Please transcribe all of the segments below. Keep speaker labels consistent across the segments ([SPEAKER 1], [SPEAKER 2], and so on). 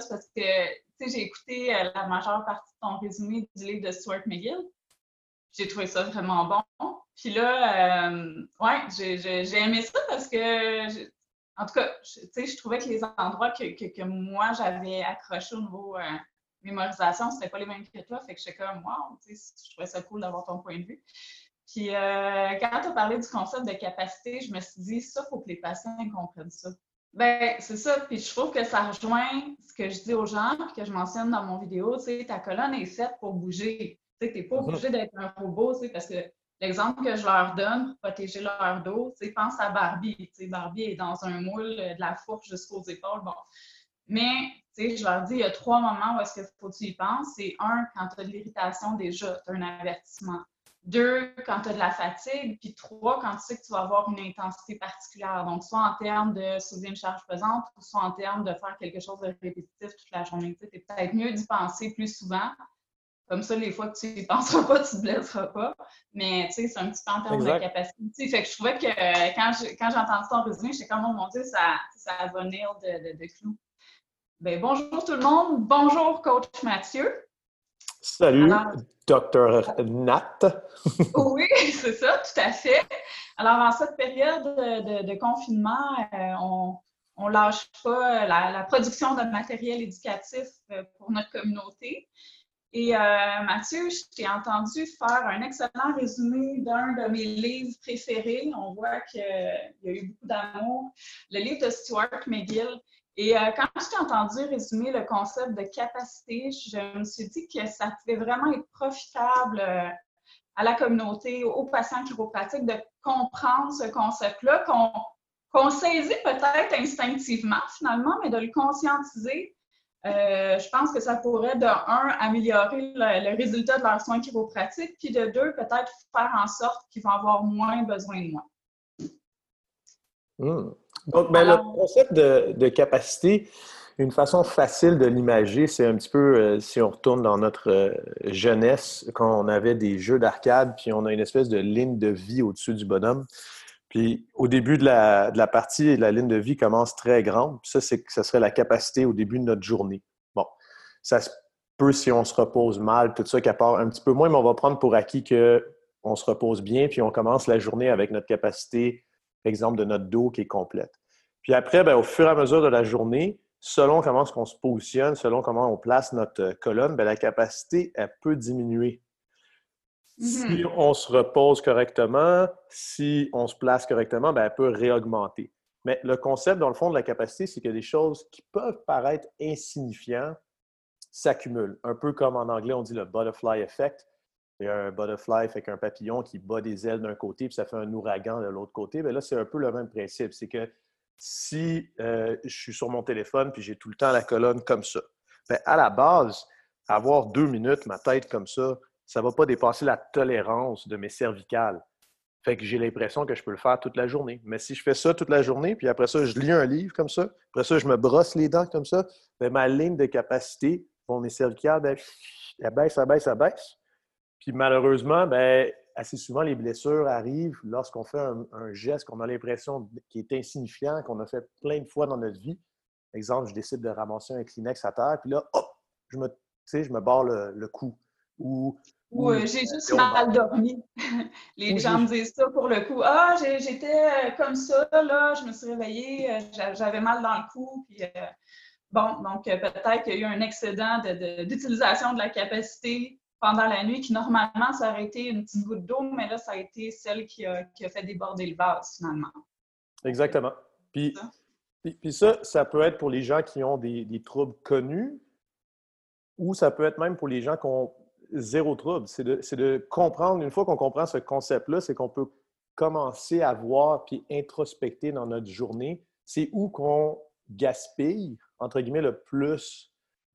[SPEAKER 1] c'est parce que j'ai écouté euh, la majeure partie de ton résumé du livre de Stuart McGill. J'ai trouvé ça vraiment bon. Puis là, euh, ouais, j'ai aimé ça parce que, en tout cas, je trouvais que les endroits que, que, moi j'avais accrochés au niveau euh, mémorisation, c'était pas les mêmes que toi. Fait que j'étais comme, wow, je trouvais ça cool d'avoir ton point de vue. Puis quand tu as parlé du concept de capacité, je me suis dit, ça, il faut que les patients comprennent ça. Ben, c'est ça. Puis je trouve que ça rejoint ce que je dis aux gens, puis que je mentionne dans mon vidéo. Tu sais, ta colonne est faite pour bouger. Tu sais, n'es pas obligé d'être un robot, tu sais, parce que l'exemple que je leur donne pour protéger leur dos, tu sais, pense à Barbie. Tu sais, Barbie est dans un moule de la fourche jusqu'aux épaules. Bon. Mais, tu sais, je leur dis, il y a trois moments où est-ce qu'il faut que tu y penses. C'est un, quand tu as de l'irritation déjà, tu as un avertissement. Deux, quand tu as de la fatigue. Puis trois, quand tu sais que tu vas avoir une intensité particulière. Donc, soit en termes de soulever une charge pesante, ou soit en termes de faire quelque chose de répétitif toute la journée. Tu sais, peut-être mieux d'y penser plus souvent. Comme ça, les fois que tu n'y penseras pas, tu ne te blesseras pas. Mais tu sais, c'est un petit peu en termes de capacité. Fait que je trouvais que quand, quand j'ai entendu ton résumé, j'étais comme, oh mon Dieu, ça, ça va venir de, de, de clou. Bien, bonjour tout le monde. Bonjour, coach Mathieu.
[SPEAKER 2] Salut, docteur Nat.
[SPEAKER 1] oui, c'est ça, tout à fait. Alors, en cette période de, confinement, euh, on ne lâche pas la, production de matériel éducatif euh, pour notre communauté. Et euh, Mathieu, je t'ai entendu faire un excellent résumé d'un de mes livres préférés. On voit qu'il y a eu beaucoup d'amour. Le livre de Stuart McGill. Et euh, quand je t'ai entendu résumer le concept de capacité, je me suis dit que ça pouvait vraiment être profitable euh, à la communauté, aux patients chiropratiques, de comprendre ce concept-là, qu'on saisit peut-être instinctivement finalement, mais de le conscientiser. Euh, je pense que ça pourrait, de un, améliorer le, résultat de leurs soins chiropratiques, puis de deux, peut-être faire en sorte qu'ils vont avoir moins besoin de moi.
[SPEAKER 2] Mmh. Donc, ben, le concept de, capacité, une façon facile de l'imager, c'est un petit peu, euh, si on retourne dans notre euh, jeunesse, quand on avait des jeux d'arcade, puis on a une espèce de ligne de vie au-dessus du bonhomme. Puis au début de la, de la, partie, la ligne de vie commence très grande. Puis ça, c'est, ça serait la capacité au début de notre journée. Bon, ça se peut si on se repose mal, tout ça, qui part un petit peu moins, mais on va prendre pour acquis qu'on se repose bien, puis on commence la journée avec notre capacité exemple de notre dos qui est complète. Puis après, ben, au fur et à mesure de la journée, selon comment on se positionne, selon comment on place notre euh, colonne, ben, la capacité, elle peut diminuer. Si mm-hmm. on se repose correctement, si on se place correctement, ben, elle peut réaugmenter. Mais le concept, dans le fond, de la capacité, c'est que des choses qui peuvent paraître insignifiantes s'accumulent. Un peu comme en anglais, on dit le butterfly effect. A un butterfly, fait qu'un papillon qui bat des ailes d'un côté, puis ça fait un ouragan de l'autre côté. Bien là, c'est un peu le même principe. C'est que si euh, je suis sur mon téléphone puis j'ai tout le temps la colonne comme ça, bien, à la base, avoir deux minutes, ma tête comme ça, ça ne va pas dépasser la tolérance de mes cervicales. Fait que j'ai l'impression que je peux le faire toute la journée. Mais si je fais ça toute la journée, puis après ça, je lis un livre comme ça, après ça, je me brosse les dents comme ça, bien, ma ligne de capacité pour mes cervicales, bien, elle baisse, elle baisse, elle baisse. Puis malheureusement, ben, assez souvent, les blessures arrivent lorsqu'on fait un, geste qu'on a l'impression qui est insignifiant, qu'on a fait plein de fois dans notre vie. Exemple, je décide de ramasser un Kleenex à terre, puis là, hop, je me, je me barre le, cou.
[SPEAKER 1] Ou, j'ai juste mal dormi. Les gens me disent ça pour le coup. Ah, j'étais euh, comme ça, là, je me suis réveillée, euh, j'avais mal dans le cou. Puis, euh, bon, donc peut-être qu'il y a eu un excédent d'utilisation de la capacité pendant la nuit, qui normalement, ça aurait été une petite goutte d'eau, mais là, ça a été celle qui a, fait déborder le vase, finalement.
[SPEAKER 2] Exactement. Puis, puis, ça, ça peut être pour les gens qui ont des, troubles connus ou ça peut être même pour les gens qui ont zéro trouble. C'est de, de, comprendre, une fois qu'on comprend ce concept-là, c'est qu'on peut commencer à voir puis introspecter dans notre journée, c'est où qu'on gaspille, entre guillemets, le plus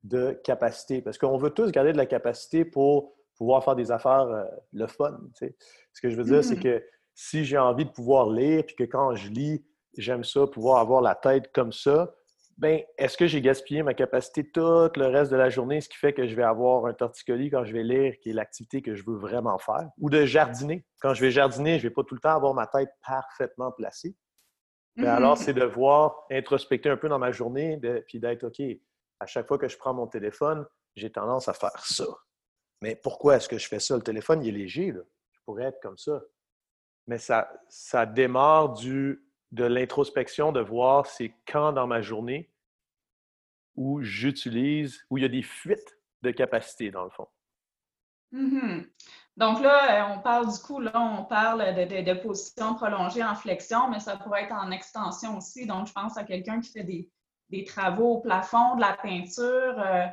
[SPEAKER 2] de capacité. Parce qu'on veut tous garder de la capacité pour pouvoir faire des affaires euh, le fun. Ce que je veux dire, c'est mm. que si j'ai envie de pouvoir lire, puis que quand je lis, j'aime ça, pouvoir avoir la tête comme ça, ben, est-ce que j'ai gaspillé ma capacité tout le reste de la journée, ce qui fait que je vais avoir un torticolis quand je vais lire, qui est l'activité que je veux vraiment faire, ou de jardiner. Quand je vais jardiner, je ne vais pas tout le temps avoir ma tête parfaitement placée. Mais ben, alors, mm-hmm. c'est de voir, introspecter un peu dans ma journée, puis d'être OK, à chaque fois que je prends mon téléphone, j'ai tendance à faire ça. Mais pourquoi est-ce que je fais ça? Le téléphone, il est léger, là. Je pourrais être comme ça. Mais ça, démarre du, de l'introspection, de voir c'est quand dans ma journée où j'utilise, où il y a des fuites de capacité, dans le fond.
[SPEAKER 1] Mm-hmm. Donc là, euh, on parle du coup, là, on parle de, de, position prolongée en flexion, mais ça pourrait être en extension aussi. Donc, je pense à quelqu'un qui fait des, des, travaux au plafond, de la peinture. Euh,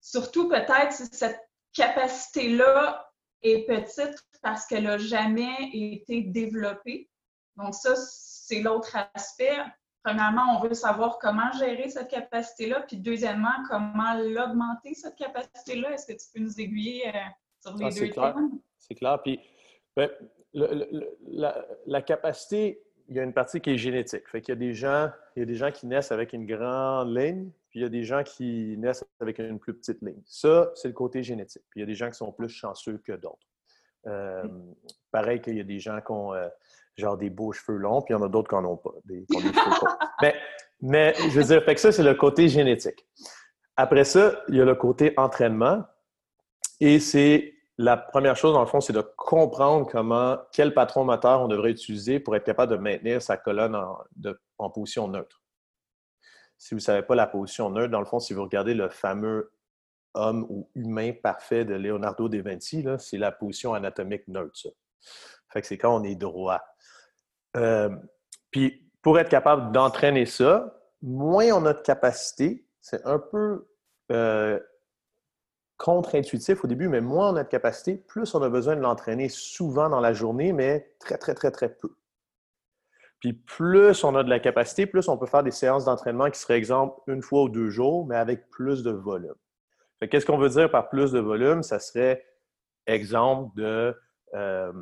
[SPEAKER 1] surtout peut-être si cette capacité-là est petite parce qu'elle n'a jamais été développée. Donc, ça, c'est l'autre aspect. Premièrement, on veut savoir comment gérer cette capacité-là, puis deuxièmement, comment l'augmenter, cette capacité-là. Est-ce que tu peux nous aiguiller euh, sur les ah, deux
[SPEAKER 2] thèmes? C'est clair. Puis, ben, la, capacité, il y a une partie qui est génétique. Fait qu'il y a des gens, il y a des gens qui naissent avec une grande ligne, puis il y a des gens qui naissent avec une plus petite ligne. Ça, c'est le côté génétique. Puis il y a des gens qui sont plus chanceux que d'autres. Euh, pareil qu'il y a des gens qui ont euh, genre des beaux cheveux longs, puis il y en a d'autres qui n'en ont pas, des, mais, mais je veux dire, fait que ça, c'est le côté génétique. Après ça, il y a le côté entraînement. Et c'est la première chose, dans le fond, c'est de comprendre comment, quel patron moteur on devrait utiliser pour être capable de maintenir sa colonne en, position neutre. Si vous ne savez pas la position neutre, dans le fond, si vous regardez le fameux homme ou humain parfait de Leonardo da Vinci, c'est la position anatomique neutre. C'est quand on est droit. Euh, puis pour être capable d'entraîner ça, moins on a de capacité, c'est un peu euh, contre-intuitif au début, mais moins on a de capacité, plus on a besoin de l'entraîner souvent dans la journée, mais très, très, très, très peu. Puis plus on a de la capacité, plus on peut faire des séances d'entraînement qui seraient, exemple, une fois ou deux jours, mais avec plus de volume. Qu'est-ce qu'on veut dire par plus de volume? Ça serait, exemple, de euh,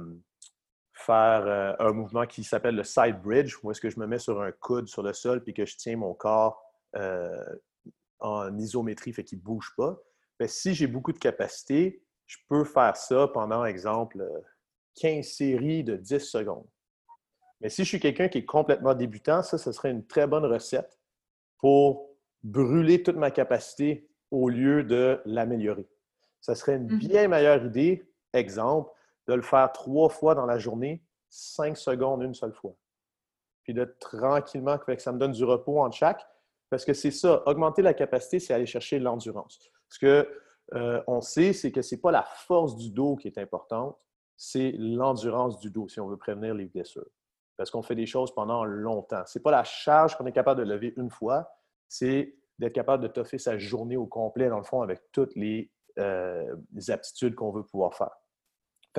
[SPEAKER 2] faire euh, un mouvement qui s'appelle le side bridge, où est-ce que je me mets sur un coude sur le sol puis que je tiens mon corps euh, en isométrie, fait qu'il ne bouge pas. Mais si j'ai beaucoup de capacité, je peux faire ça pendant, exemple, 15 séries de 10 secondes. Mais si je suis quelqu'un qui est complètement débutant, ça, ce serait une très bonne recette pour brûler toute ma capacité au lieu de l'améliorer. Ça serait une mmh bien meilleure idée, exemple, de le faire trois fois dans la journée, cinq secondes une seule fois. Puis de tranquillement, que ça me donne du repos en chaque. Parce que c'est ça, augmenter la capacité, c'est aller chercher l'endurance. Ce qu'on euh, on sait, c'est que ce n'est pas la force du dos qui est importante, c'est l'endurance du dos si on veut prévenir les blessures. Parce qu'on fait des choses pendant longtemps. Ce n'est pas la charge qu'on est capable de lever une fois, c'est d'être capable de toffer sa journée au complet, dans le fond, avec toutes les euh, aptitudes qu'on veut pouvoir faire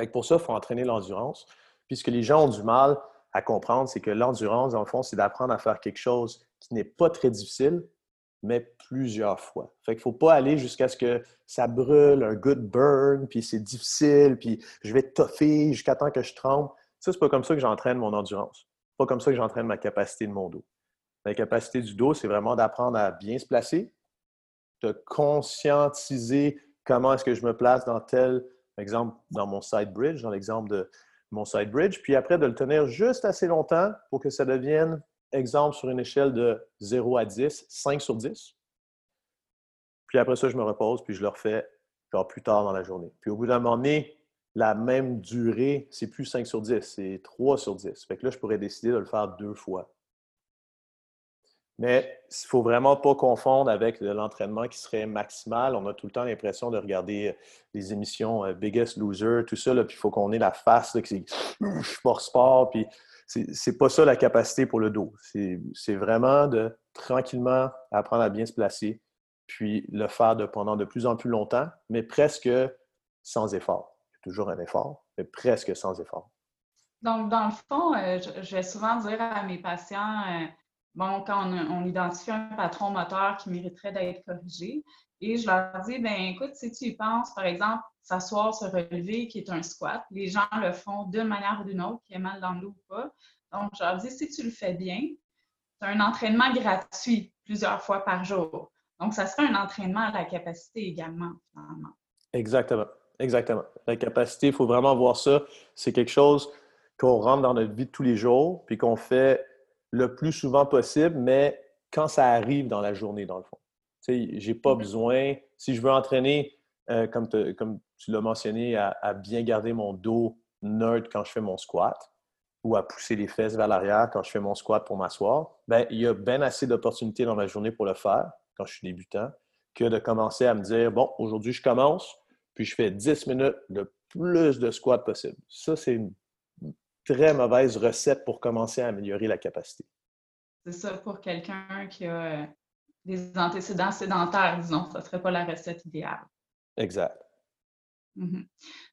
[SPEAKER 2] pour ça, il faut entraîner l'endurance. Puis ce que les gens ont du mal à comprendre, c'est que l'endurance, dans le fond, c'est d'apprendre à faire quelque chose qui n'est pas très difficile, mais plusieurs fois. Fait qu'il faut pas aller jusqu'à ce que ça brûle, un good burn, puis c'est difficile, puis je vais toffer jusqu'à temps que je tremble. Ça, c'est pas comme ça que j'entraîne mon endurance. Pas comme ça que j'entraîne ma capacité de mon dos. La capacité du dos, c'est vraiment d'apprendre à bien se placer, de conscientiser comment est-ce que je me place dans tel exemple, dans mon side bridge, dans l'exemple de mon side bridge, puis après de le tenir juste assez longtemps pour que ça devienne, exemple, sur une échelle de 0 à 10, 5 sur 10. Puis après ça, je me repose, puis je le refais genre plus tard dans la journée. Puis au bout d'un moment donné, la même durée, c'est plus 5 sur 10, c'est 3 sur 10. Fait que là, je pourrais décider de le faire deux fois. Mais il ne faut vraiment pas confondre avec l'entraînement qui serait maximal. On a tout le temps l'impression de regarder euh, les émissions euh, Biggest Loser, tout ça, puis il faut qu'on ait la face, que c'est sport sport, puis c'est pas ça la capacité pour le dos. C'est vraiment de tranquillement apprendre à bien se placer, puis le faire de, pendant de plus en plus longtemps, mais presque sans effort. toujours un effort, mais presque sans effort.
[SPEAKER 1] Donc, dans le fond, euh, je, vais souvent dire à mes patients, bon, quand on, identifie un patron moteur qui mériterait d'être corrigé, et je leur dis, ben écoute, si tu y penses, par exemple, s'asseoir, se relever, qui est un squat, les gens le font d'une manière ou d'une autre, qui est mal dans le dos ou pas. Donc, je leur dis, si tu le fais bien, c'est un entraînement gratuit plusieurs fois par jour. Donc, ça serait un entraînement à la capacité également, finalement.
[SPEAKER 2] Exactement. Exactement. La capacité, il faut vraiment voir ça. C'est quelque chose qu'on rentre dans notre vie de tous les jours, puis qu'on fait le plus souvent possible, mais quand ça arrive dans la journée, dans le fond. J'ai pas besoin, si je veux entraîner, euh, comme, comme, tu l'as mentionné, à, bien garder mon dos neutre quand je fais mon squat ou à pousser les fesses vers l'arrière quand je fais mon squat pour m'asseoir, ben, il y a bien assez d'opportunités dans ma journée pour le faire quand je suis débutant que de commencer à me dire, bon, aujourd'hui, je commence, puis je fais 10 minutes le plus de squats possible. Ça, c'est une très mauvaise recette pour commencer à améliorer la capacité.
[SPEAKER 1] C'est ça, pour quelqu'un qui a des antécédents sédentaires, disons, ça ne serait pas la recette idéale.
[SPEAKER 2] Exact.
[SPEAKER 1] Mm-hmm.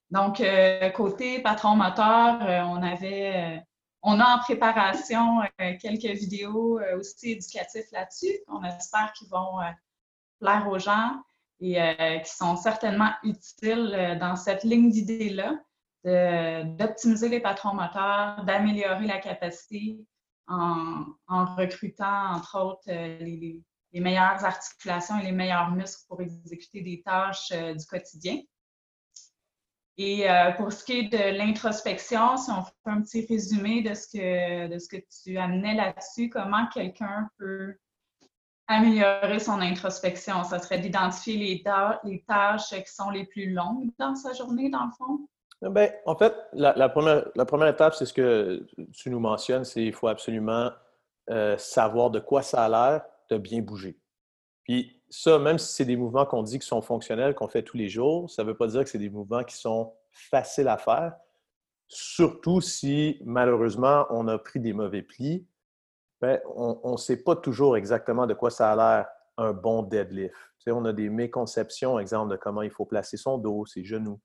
[SPEAKER 1] Donc, euh, côté patron moteur, euh, on avait, euh, on a en préparation quelques vidéos aussi éducatives là-dessus. On espère qu'ils vont plaire aux gens et qui sont certainement utiles dans cette ligne d'idées-là d'optimiser les patrons moteurs, d'améliorer la capacité en, recrutant, entre autres, les, les meilleures articulations et les meilleurs muscles pour exécuter des tâches euh, du quotidien. Et euh, pour ce qui est de l'introspection, si on fait un petit résumé de ce que, de ce que tu amenais là-dessus, comment quelqu'un peut améliorer son introspection? Ça serait d'identifier les, les, tâches qui sont les plus longues dans sa journée, dans le fond?
[SPEAKER 2] Bien, en fait, la, première, étape, c'est ce que tu nous mentionnes, c'est qu'il faut absolument euh, savoir de quoi ça a l'air, de bien bouger. Puis ça, même si c'est des mouvements qu'on dit qui sont fonctionnels, qu'on fait tous les jours, ça ne veut pas dire que c'est des mouvements qui sont faciles à faire, surtout si malheureusement on a pris des mauvais plis. Ben, on ne sait pas toujours exactement de quoi ça a l'air un bon deadlift. On a des méconceptions, exemple, de comment il faut placer son dos, ses genoux.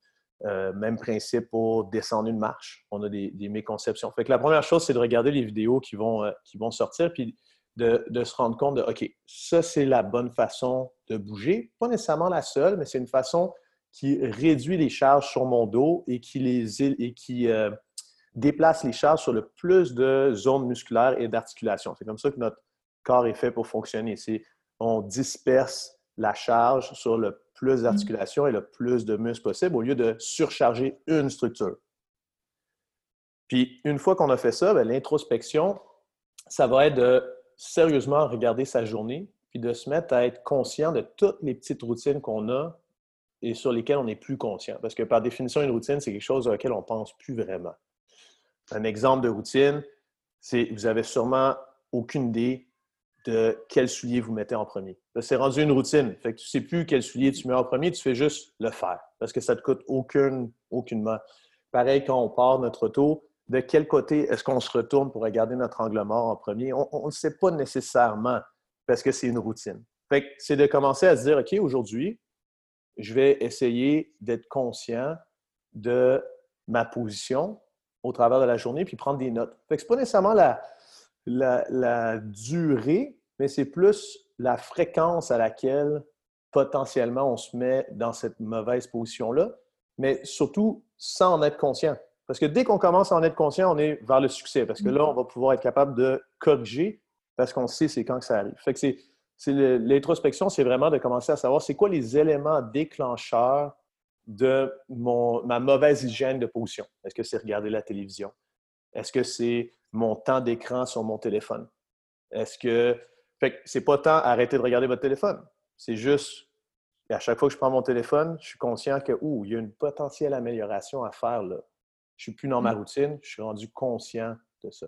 [SPEAKER 2] Euh, même principe pour descendre une marche. On a des, méconceptions. Fait que la première chose, c'est de regarder les vidéos qui vont, euh, qui vont sortir, puis de, se rendre compte de, OK, ça, c'est la bonne façon de bouger. Pas nécessairement la seule, mais c'est une façon qui réduit les charges sur mon dos et qui, les, et qui euh, déplace les charges sur le plus de zones musculaires et d'articulation. C'est comme ça que notre corps est fait pour fonctionner. On disperse la charge sur le plus mm. d'articulation et le plus de muscles possible au lieu de surcharger une structure. Puis une fois qu'on a fait ça, ben, l'introspection, ça va être de sérieusement regarder sa journée, puis de se mettre à être conscient de toutes les petites routines qu'on a et sur lesquelles on n'est plus conscient. Parce que par définition, une routine, c'est quelque chose auquel on ne pense plus vraiment. Un exemple de routine, c'est vous avez sûrement aucune idée de quel soulier vous mettez en premier. C'est rendu une routine. Fait que tu ne sais plus quel soulier tu mets en premier, tu fais juste le faire parce que ça ne te coûte aucune, aucunement. Pareil, quand on part notre auto, de quel côté est-ce qu'on se retourne pour regarder notre angle mort en premier? On ne sait pas nécessairement parce que c'est une routine. c'est de commencer à se dire, OK, aujourd'hui, je vais essayer d'être conscient de ma position au travers de la journée, puis prendre des notes. Ce n'est pas nécessairement la, la, durée, mais c'est plus la fréquence à laquelle potentiellement on se met dans cette mauvaise position-là, mais surtout sans en être conscient. Parce que dès qu'on commence à en être conscient, on est vers le succès. Parce que là, on va pouvoir être capable de corriger parce qu'on sait c'est quand que ça arrive. Fait que c'est, l'introspection, c'est vraiment de commencer à savoir c'est quoi les éléments déclencheurs de mon, ma mauvaise hygiène de position. Est-ce que c'est regarder la télévision? Est-ce que c'est mon temps d'écran sur mon téléphone? Est-ce que. Fait que c'est pas tant arrêter de regarder votre téléphone. C'est juste, à chaque fois que je prends mon téléphone, je suis conscient que, ouh, il y a une potentielle amélioration à faire là. Je ne suis plus dans ma mmh. routine, je suis rendu conscient de ça.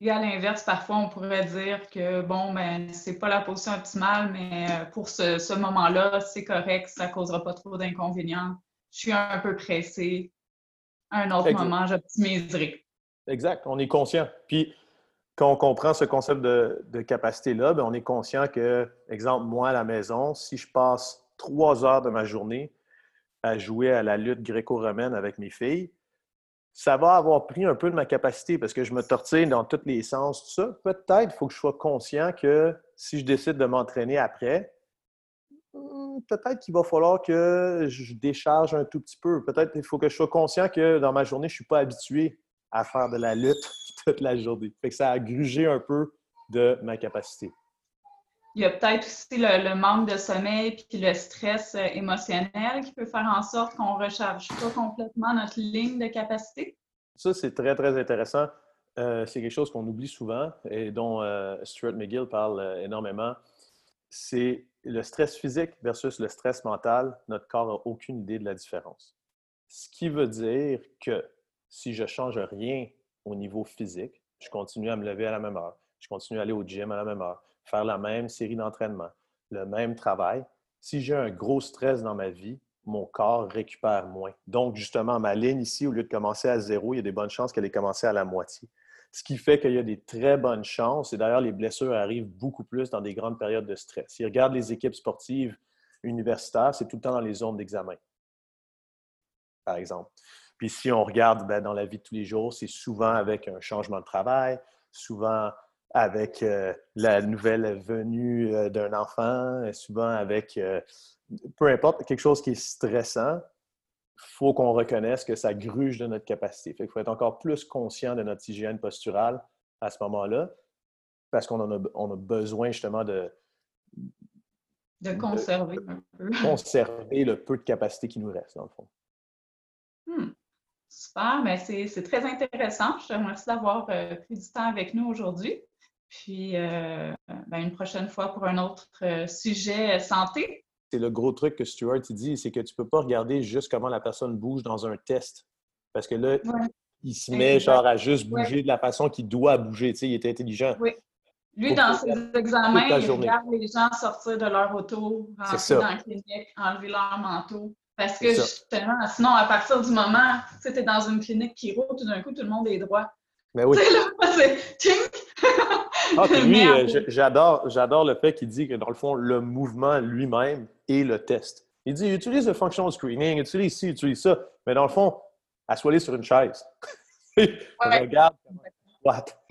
[SPEAKER 1] Et à l'inverse, parfois, on pourrait dire que, bon, ben, c'est pas la position optimale, mais euh, pour ce, moment-là, c'est correct, ça ne causera pas trop d'inconvénients. Je suis un peu pressé. À un autre moment, j'optimiserai.
[SPEAKER 2] Exact, on est conscient. Puis, quand on comprend ce concept de, capacité-là, ben, on est conscient que, exemple, moi à la maison, si je passe trois heures de ma journée à jouer à la lutte gréco-romaine avec mes filles, ça va avoir pris un peu de ma capacité parce que je me tortille dans tous les sens, ça. Peut-être faut que je sois conscient que si je décide de m'entraîner après, hmm, peut-être qu'il va falloir que je décharge un tout petit peu. Peut-être qu'il faut que je sois conscient que dans ma journée, je ne suis pas habitué à faire de la lutte toute la journée. Fait que ça a grugé un peu de ma capacité.
[SPEAKER 1] Il y a peut-être aussi le, manque de sommeil puis le stress euh, émotionnel qui peut faire en sorte qu'on ne recharge pas complètement notre ligne de capacité.
[SPEAKER 2] Ça, c'est très, très intéressant. Euh, c'est quelque chose qu'on oublie souvent et dont euh, Stuart McGill parle énormément. c'est le stress physique versus le stress mental. Notre corps n'a aucune idée de la différence. Ce qui veut dire que si je change rien au niveau physique, je continue à me lever à la même heure, je continue à aller au gym à la même heure, faire la même série d'entraînements, le même travail. Si j'ai un gros stress dans ma vie, mon corps récupère moins. Donc, justement, ma ligne ici, au lieu de commencer à zéro, il y a des bonnes chances qu'elle ait commencé à la moitié. Ce qui fait qu'il y a des très bonnes chances, et d'ailleurs, les blessures arrivent beaucoup plus dans des grandes périodes de stress. Si on regarde les équipes sportives universitaires, c'est tout le temps dans les zones d'examen, par exemple. Puis si on regarde ben, dans la vie de tous les jours, c'est souvent avec un changement de travail, souvent avec euh, la nouvelle venue euh, d'un enfant, souvent avec, euh, peu importe, quelque chose qui est stressant, il faut qu'on reconnaisse que ça gruge de notre capacité. Il faut être encore plus conscient de notre hygiène posturale à ce moment-là, parce qu'on a, on a besoin justement de...
[SPEAKER 1] De conserver un peu.
[SPEAKER 2] Conserver le peu de capacité qui nous reste, dans le fond.
[SPEAKER 1] Hmm. Super, mais c'est très intéressant. Je te remercie d'avoir euh, pris du temps avec nous aujourd'hui. Puis, euh, ben, une prochaine fois pour un autre euh, sujet santé
[SPEAKER 2] c'est le gros truc que Stuart dit, c'est que tu ne peux pas regarder juste comment la personne bouge dans un test. Parce que là, il se met genre à juste bouger de la façon qu'il doit bouger. Tu sais, il est intelligent.
[SPEAKER 1] Oui. Lui, dans ses examens, il regarde les gens sortir de leur auto, rentrer dans la clinique, enlever leur manteau. Parce que justement, sinon, à partir du moment, tu es dans une clinique qui roule, tout d'un coup, tout le monde est droit.
[SPEAKER 2] Mais oui.
[SPEAKER 1] c'est
[SPEAKER 2] ah, lui, euh, j'adore, j'adore le fait qu'il dit que dans le fond, le mouvement lui-même est le test. Il dit, utilise le functional screening, utilise ci, utilise ça. Mais dans le fond, assois-les sur une chaise. Regarde. What?